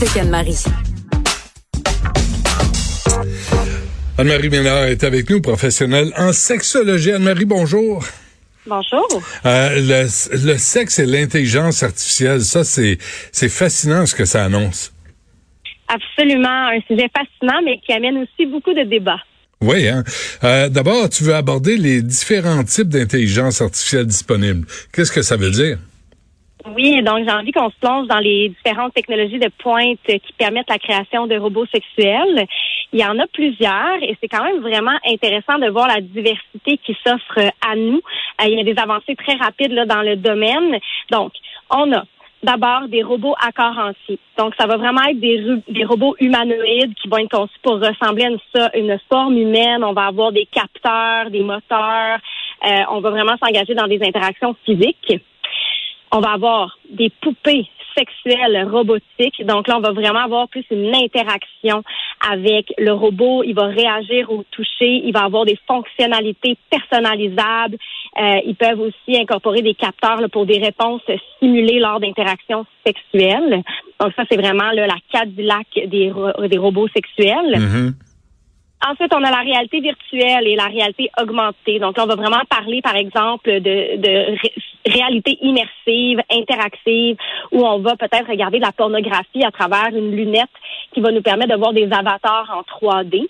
avec Anne-Marie. Anne-Marie Ménard est avec nous, professionnelle en sexologie. Anne-Marie, bonjour. Bonjour. Euh, le, le, sexe et l'intelligence artificielle, ça, c'est, c'est fascinant ce que ça annonce. Absolument. Un sujet fascinant, mais qui amène aussi beaucoup de débats. Oui, hein. Euh, d'abord, tu veux aborder les différents types d'intelligence artificielle disponibles. Qu'est-ce que ça veut dire? Oui, donc j'ai envie qu'on se plonge dans les différentes technologies de pointe qui permettent la création de robots sexuels. Il y en a plusieurs et c'est quand même vraiment intéressant de voir la diversité qui s'offre à nous. Euh, il y a des avancées très rapides là, dans le domaine. Donc, on a d'abord des robots à corps entier. Donc, ça va vraiment être des, des robots humanoïdes qui vont être conçus pour ressembler à une, une forme humaine. On va avoir des capteurs, des moteurs. Euh, on va vraiment s'engager dans des interactions physiques on va avoir des poupées sexuelles robotiques. Donc là, on va vraiment avoir plus une interaction avec le robot. Il va réagir au toucher. Il va avoir des fonctionnalités personnalisables. Euh, ils peuvent aussi incorporer des capteurs pour des réponses simulées lors d'interactions sexuelles. Donc ça, c'est vraiment là, la Cadillac des, des robots sexuels. Mm-hmm. Ensuite, on a la réalité virtuelle et la réalité augmentée. Donc, là, on va vraiment parler, par exemple, de, réalité immersive, interactive, où on va peut-être regarder de la pornographie à travers une lunette qui va nous permettre de voir des avatars en 3D.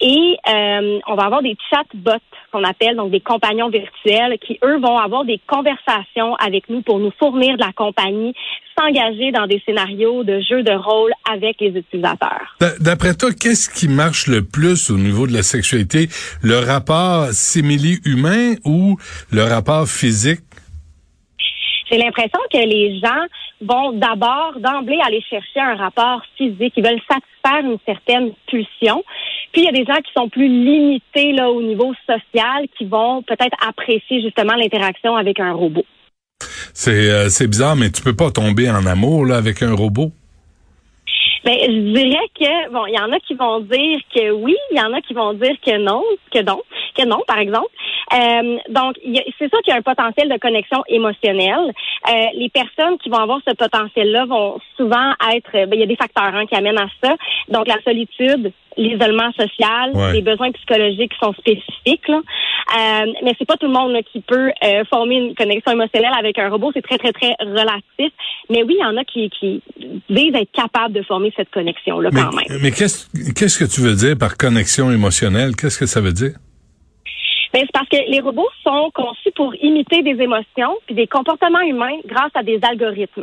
Et euh, on va avoir des chatbots qu'on appelle donc des compagnons virtuels qui eux vont avoir des conversations avec nous pour nous fournir de la compagnie, s'engager dans des scénarios de jeux de rôle avec les utilisateurs. D'après toi, qu'est-ce qui marche le plus au niveau de la sexualité, le rapport simili-humain ou le rapport physique? J'ai l'impression que les gens vont d'abord, d'emblée, aller chercher un rapport physique. Ils veulent satisfaire une certaine pulsion. Puis il y a des gens qui sont plus limités là au niveau social, qui vont peut-être apprécier justement l'interaction avec un robot. C'est euh, c'est bizarre, mais tu peux pas tomber en amour là avec un robot? Ben, je dirais que bon, il y en a qui vont dire que oui, il y en a qui vont dire que non, que non, que non, par exemple. Euh, donc, c'est sûr qu'il y a un potentiel de connexion émotionnelle. Euh, les personnes qui vont avoir ce potentiel-là vont souvent être, ben, il y a des facteurs hein, qui amènent à ça. Donc, la solitude, l'isolement social, les besoins psychologiques qui sont spécifiques. Là. Euh, mais c'est pas tout le monde qui peut euh, former une connexion émotionnelle avec un robot. C'est très, très, très relatif. Mais oui, il y en a qui, qui disent être capables de former cette connexion-là quand même. Mais qu'est-ce qu'est-ce que tu veux dire par connexion émotionnelle? Qu'est-ce que ça veut dire? Ben, c'est parce que les robots sont conçus pour imiter des émotions puis des comportements humains grâce à des algorithmes.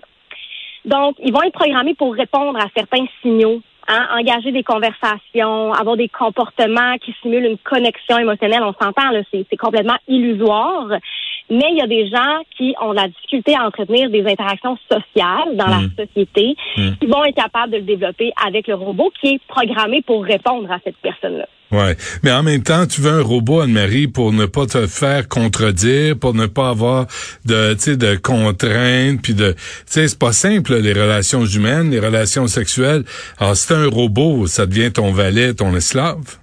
Donc, ils vont être programmés pour répondre à certains signaux, hein, engager des conversations, avoir des comportements qui simulent une connexion émotionnelle. On s'entend, c'est, complètement illusoire. Mais il y a des gens qui ont la difficulté à entretenir des interactions sociales dans la mmh. société, mmh. qui vont être capables de le développer avec le robot qui est programmé pour répondre à cette personne-là. Ouais, mais en même temps, tu veux un robot, Anne-Marie, pour ne pas te faire contredire, pour ne pas avoir de, tu de contraintes, puis de, tu sais, c'est pas simple les relations humaines, les relations sexuelles. Alors, si un robot, ça devient ton valet, ton esclave.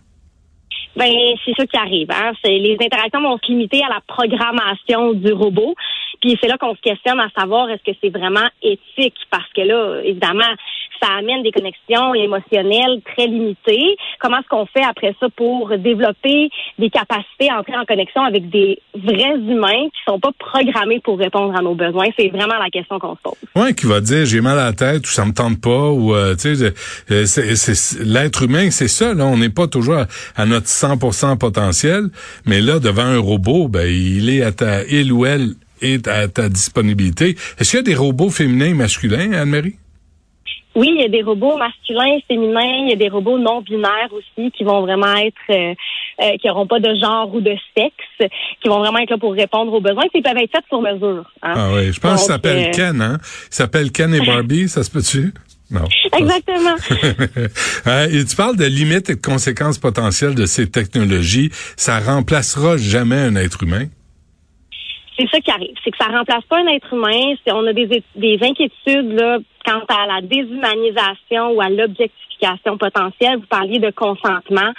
Ben, c'est ça qui arrive. Hein? Les interactions vont se limiter à la programmation du robot. Puis c'est là qu'on se questionne à savoir est-ce que c'est vraiment éthique? Parce que là, évidemment, ça amène des connexions émotionnelles très limitées. Comment est-ce qu'on fait après ça pour développer des capacités à entrer en connexion avec des vrais humains qui sont pas programmés pour répondre à nos besoins? C'est vraiment la question qu'on se pose. Oui, qui va dire j'ai mal à la tête ou ça me tente pas ou euh, tu sais euh, l'être humain, c'est ça là, on n'est pas toujours à, notre 100% potentiel, mais là devant un robot, ben il est à ta il ou elle est à ta disponibilité. Est-ce qu'il y a des robots féminins et masculins, Anne-Marie? Oui, il y a des robots masculins, féminins, il y a des robots non binaires aussi qui vont vraiment être euh, euh, qui n'auront pas de genre ou de sexe, qui vont vraiment être là pour répondre aux besoins, qui peuvent être faits sur mesure. Hein. Ah oui, je pense que ça s'appelle euh, Ken, hein? Il s'appelle Ken et Barbie, ça se peut-tu? Non. Exactement. et tu parles de limites et de conséquences potentielles de ces technologies. Ça remplacera jamais un être humain? C'est ça qui arrive. C'est que ça remplace pas un être humain. On a des, des inquiétudes là, quant à la déshumanisation ou à l'objectification potentielle. Vous parliez de consentement.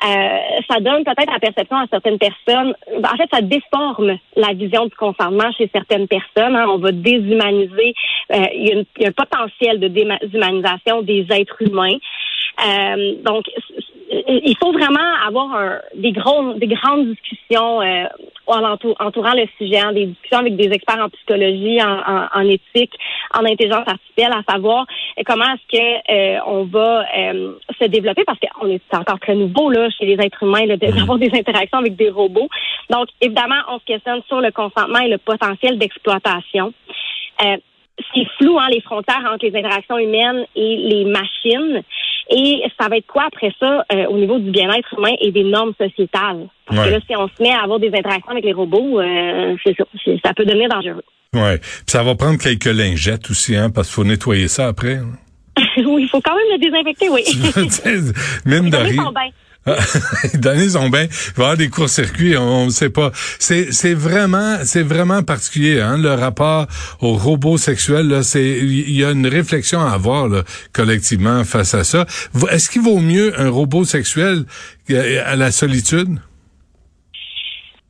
ça donne peut-être la perception à certaines personnes. En fait, ça déforme la vision du consentement chez certaines personnes. Hein. On va déshumaniser. il, y a un potentiel de déshumanisation des êtres humains. donc, il faut vraiment avoir des, gros, des grandes discussions euh, entourant le sujet, hein, des discussions avec des experts en psychologie, en, éthique, en intelligence artificielle, à savoir euh, comment est-ce que euh, on va euh, se développer, parce qu'on est encore très nouveau là chez les êtres humains mm-hmm. d'avoir des interactions avec des robots. Donc, évidemment, on se questionne sur le consentement et le potentiel d'exploitation c'est flou, hein, les frontières entre les interactions humaines et les machines. Et ça va être quoi après ça euh, au niveau du bien-être humain et des normes sociétales? Parce que là, si on se met à avoir des interactions avec les robots, euh, c'est ça, ça peut devenir dangereux. Ouais. Puis ça va prendre quelques lingettes aussi, hein, parce qu'il faut nettoyer ça après. Hein. oui, il faut quand même le désinfecter, oui. Mine de rien. Donner son bain, il va y avoir des courts-circuits, on ne sait pas. C'est c'est vraiment c'est vraiment particulier hein, le rapport au robot sexuel là, c'est il y a une réflexion à avoir là, collectivement face à ça. Est-ce qu'il vaut mieux un robot sexuel à la solitude?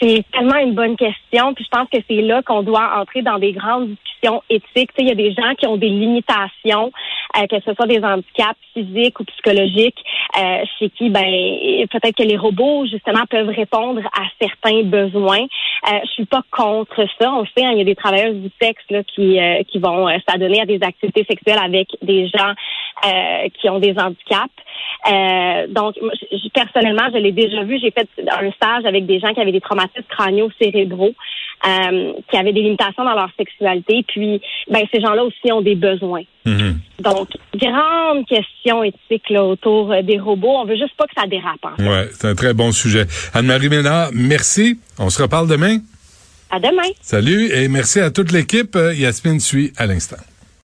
C'est tellement une bonne question, puis je pense que c'est là qu'on doit entrer dans des grandes discussions éthiques. Il y a des gens qui ont des limitations, euh, que ce soit des handicaps physiques ou psychologiques, euh, chez qui ben peut-être que les robots justement peuvent répondre à certains besoins. Euh, je suis pas contre ça. On sait, hein, il y a des travailleuses du sexe là, qui euh, qui vont euh, s'adonner à des activités sexuelles avec des gens qui ont des handicaps. donc, personnellement, je l'ai déjà vu. J'ai fait un stage avec des gens qui avaient des traumatismes crâniaux cérébraux. Euh, qui avaient des limitations dans leur sexualité. Puis, ben, ces gens-là aussi ont des besoins. Mm-hmm. Donc, grande question éthique là, autour euh, des robots. On veut juste pas que ça dérape. En Ouais, c'est un très bon sujet. Anne-Marie Ménard, merci. On se reparle demain. À demain. Salut et merci à toute l'équipe. Euh, Yasmine suit à l'instant.